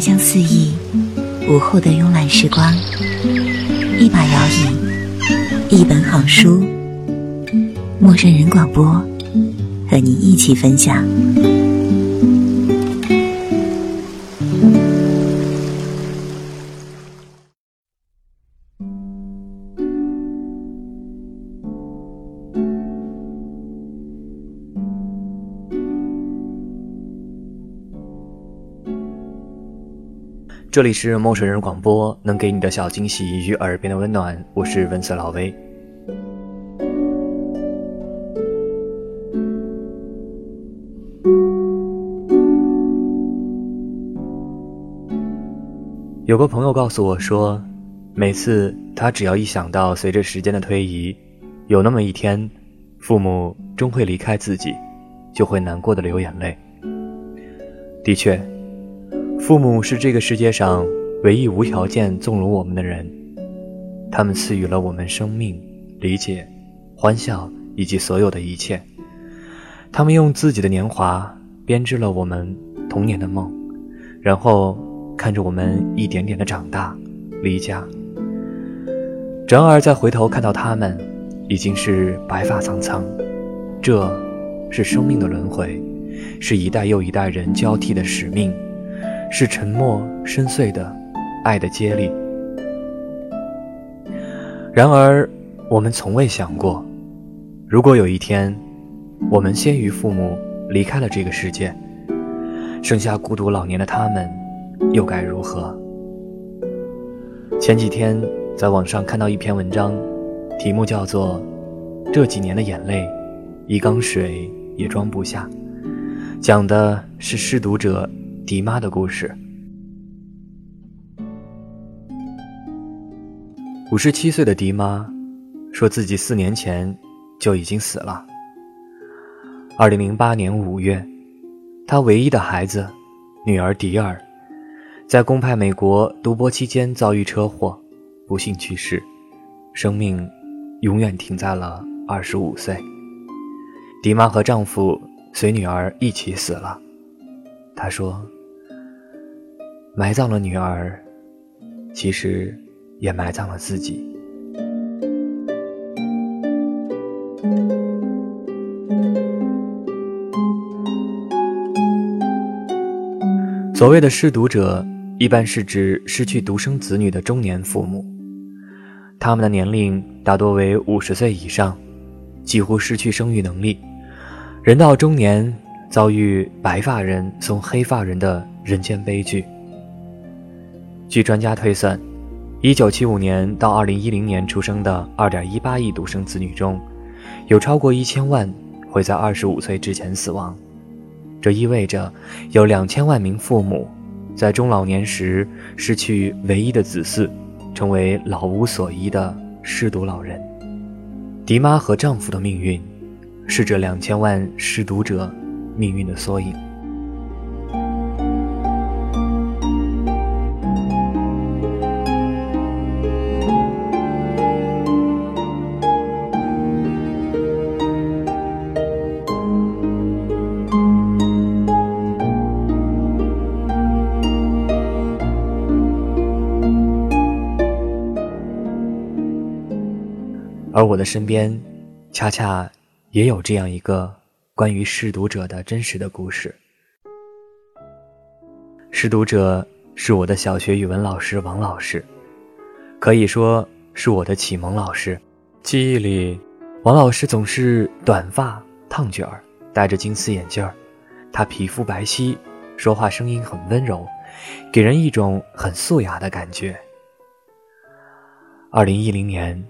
香四溢，午后的慵懒时光，一把摇椅，一本好书，陌生人广播，和你一起分享。这里是陌生人广播，能给你的小惊喜与耳边的温暖。我是文色老威。有个朋友告诉我说，每次他只要一想到随着时间的推移，有那么一天，父母终会离开自己，就会难过的流眼泪。的确。父母是这个世界上唯一无条件纵容我们的人，他们赐予了我们生命、理解、欢笑以及所有的一切。他们用自己的年华编织了我们童年的梦，然后看着我们一点点的长大、离家。然而再回头看到他们，已经是白发苍苍。这，是生命的轮回，是一代又一代人交替的使命。是沉默深邃的爱的接力。然而，我们从未想过，如果有一天，我们先于父母离开了这个世界，剩下孤独老年的他们，又该如何？前几天在网上看到一篇文章，题目叫做《这几年的眼泪，一缸水也装不下》，讲的是失独者。迪妈的故事。五十七岁的迪妈说自己四年前就已经死了。二零零八年五月，她唯一的孩子女儿迪尔，在公派美国读博期间遭遇车祸，不幸去世，生命永远停在了二十五岁。迪妈和丈夫随女儿一起死了。她说。埋葬了女儿，其实也埋葬了自己。所谓的失独者，一般是指失去独生子女的中年父母，他们的年龄大多为五十岁以上，几乎失去生育能力，人到中年遭遇白发人送黑发人的人间悲剧。据专家推算，1975年到2010年出生的2.18亿独生子女中，有超过1000万会在25岁之前死亡。这意味着有2000万名父母在中老年时失去唯一的子嗣，成为老无所依的失独老人。迪妈和丈夫的命运，是这两千万失独者命运的缩影。而我的身边，恰恰也有这样一个关于失独者的真实的故事。失独者是我的小学语文老师王老师，可以说是我的启蒙老师。记忆里，王老师总是短发烫卷儿，戴着金丝眼镜儿，他皮肤白皙，说话声音很温柔，给人一种很素雅的感觉。二零一零年。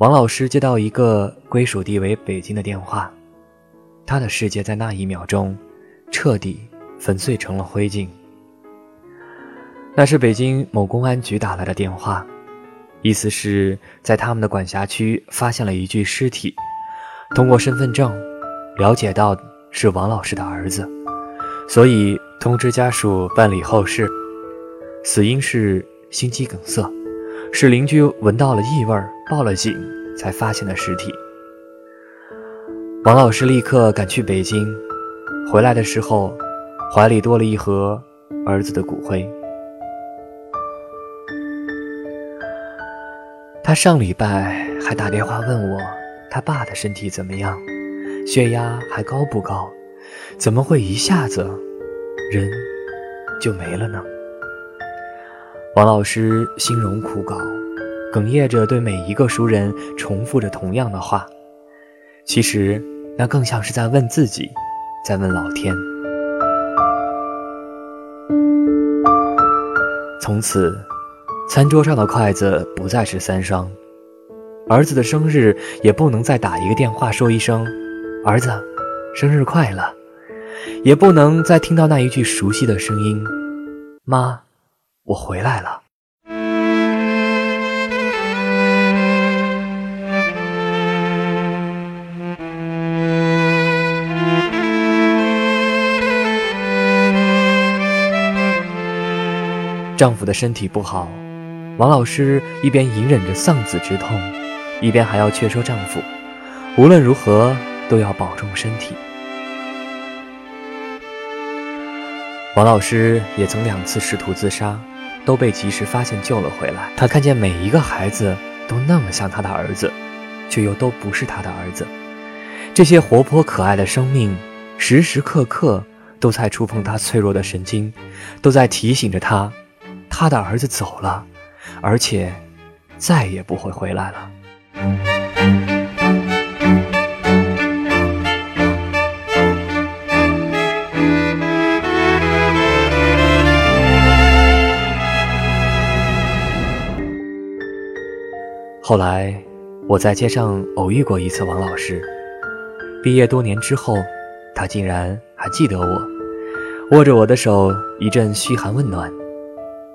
王老师接到一个归属地为北京的电话，他的世界在那一秒钟彻底粉碎成了灰烬。那是北京某公安局打来的电话，意思是在他们的管辖区发现了一具尸体，通过身份证了解到是王老师的儿子，所以通知家属办理后事。死因是心肌梗塞。是邻居闻到了异味报了警才发现的尸体。王老师立刻赶去北京回来的时候怀里多了一盒儿子的骨灰。他上礼拜还打电话问我他爸的身体怎么样？血压还高不高？怎么会一下子人就没了呢？王老师心容枯槁，哽咽着对每一个熟人重复着同样的话。其实，那更像是在问自己，在问老天。从此，餐桌上的筷子不再是三双，儿子的生日也不能再打一个电话说一声“儿子，生日快乐”，也不能再听到那一句熟悉的声音“妈，我回来了”。丈夫的身体不好，王老师一边隐忍着丧子之痛，一边还要劝说丈夫，无论如何都要保重身体。王老师也曾两次试图自杀，都被及时发现救了回来。他看见每一个孩子都那么像他的儿子，却又都不是他的儿子。这些活泼可爱的生命，时时刻刻都在触碰他脆弱的神经，都在提醒着他。他的儿子走了，而且再也不会回来了。后来，我在街上偶遇过一次王老师。毕业多年之后，他竟然还记得我，握着我的手，一阵嘘寒问暖。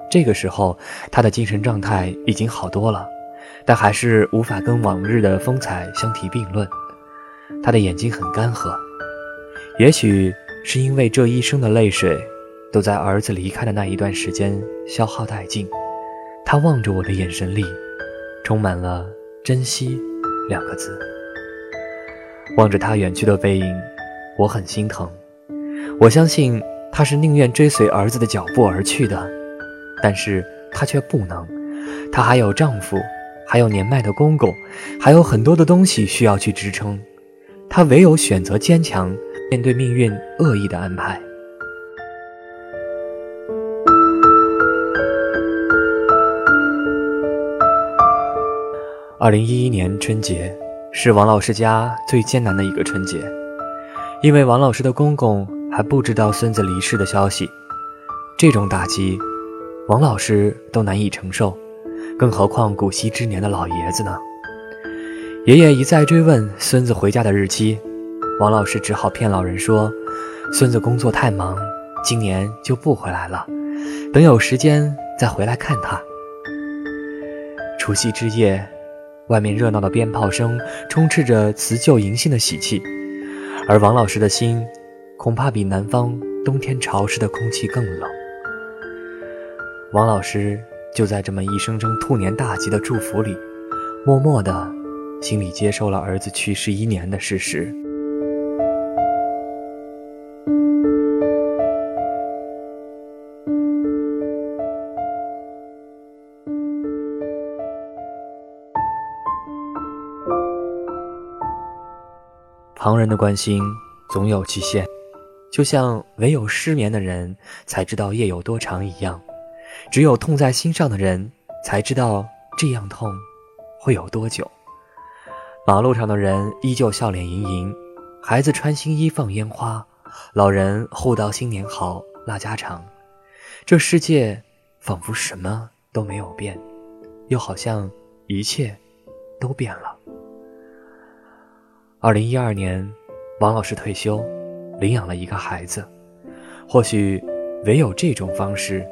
这个时候，他的精神状态已经好多了，但还是无法跟往日的风采相提并论。他的眼睛很干涸，也许是因为这一生的泪水都在儿子离开的那一段时间消耗殆尽。他望着我的眼神里，充满了珍惜两个字。望着他远去的背影，我很心疼。我相信他是宁愿追随儿子的脚步而去的。但是她却不能，她还有丈夫，还有年迈的公公，还有很多的东西需要去支撑，她唯有选择坚强，面对命运恶意的安排。二零一一年春节是王老师家最艰难的一个春节，因为王老师的公公还不知道孙子离世的消息，这种打击。王老师都难以承受，更何况古稀之年的老爷子呢？爷爷一再追问孙子回家的日期，王老师只好骗老人说，孙子工作太忙，今年就不回来了，等有时间再回来看他。除夕之夜，外面热闹的鞭炮声充斥着辞旧迎新的喜气，而王老师的心，恐怕比南方冬天潮湿的空气更冷。王老师就在这么一声声兔年大吉的祝福里，默默的，心里接受了儿子去世一年的事实。人的关心总有期限，就像唯有失眠的人才知道夜有多长一样。只有痛在心上的人，才知道这样痛会有多久。马路上的人依旧笑脸盈盈，孩子穿新衣放烟花，老人互道新年好拉家常。这世界仿佛什么都没有变，又好像一切都变了。二零一二年，王老师退休，领养了一个孩子。或许，唯有这种方式。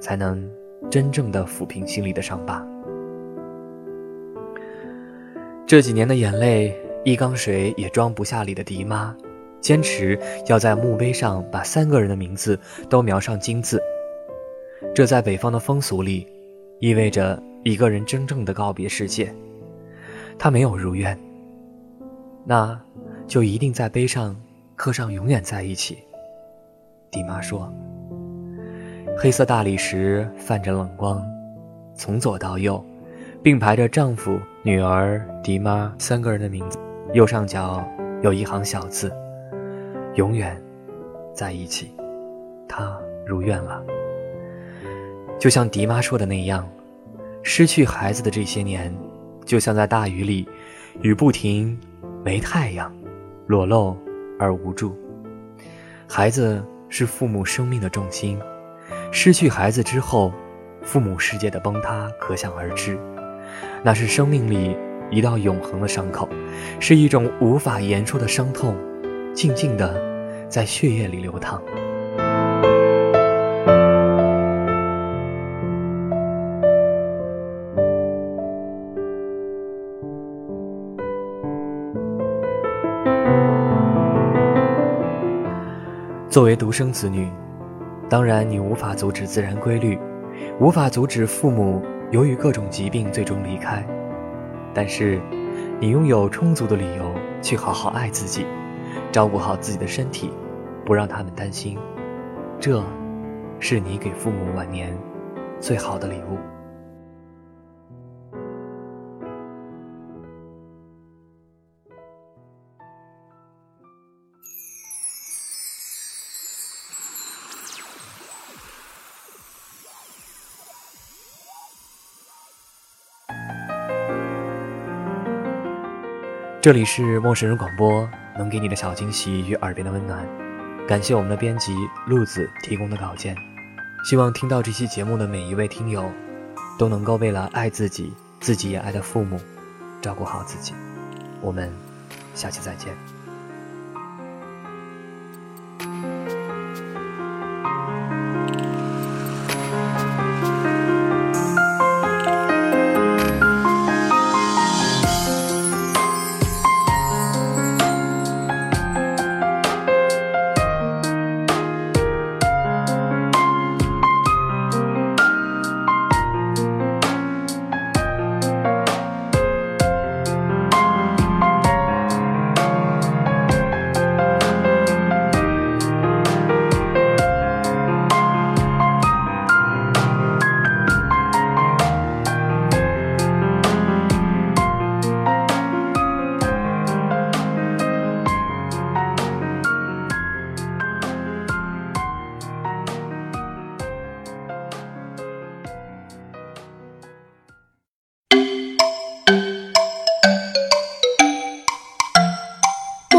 才能真正的抚平心里的伤疤。这几年的眼泪，一缸水也装不下。里的迪妈坚持要在墓碑上把三个人的名字都描上金字。这在北方的风俗里，意味着一个人真正的告别世界。他没有如愿，那就一定在碑上刻上“永远在一起”。狄妈说。黑色大理石泛着冷光，从左到右，并排着丈夫、女儿、迪妈三个人的名字。右上角有一行小字：“永远在一起。”她如愿了。就像迪妈说的那样，失去孩子的这些年，就像在大雨里，雨不停，没太阳，裸露而无助。孩子是父母生命的重心，失去孩子之后，父母世界的崩塌可想而知。那是生命里一道永恒的伤口，是一种无法言说的伤痛，静静的在血液里流淌。作为独生子女，当然你无法阻止自然规律，无法阻止父母由于各种疾病最终离开。但是，你拥有充足的理由去好好爱自己，照顾好自己的身体，不让他们担心。这，是你给父母晚年最好的礼物。这里是陌生人广播，能给你的小惊喜与耳边的温暖。感谢我们的编辑路子提供的稿件。希望听到这期节目的每一位听友，都能够为了爱自己，自己也爱的父母，照顾好自己。我们下期再见。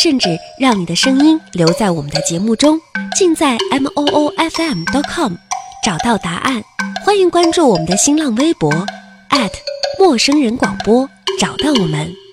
甚至让你的声音留在我们的节目中，尽在 m o o f m dot com 找到答案。欢迎关注我们的新浪微博陌生人广播，找到我们。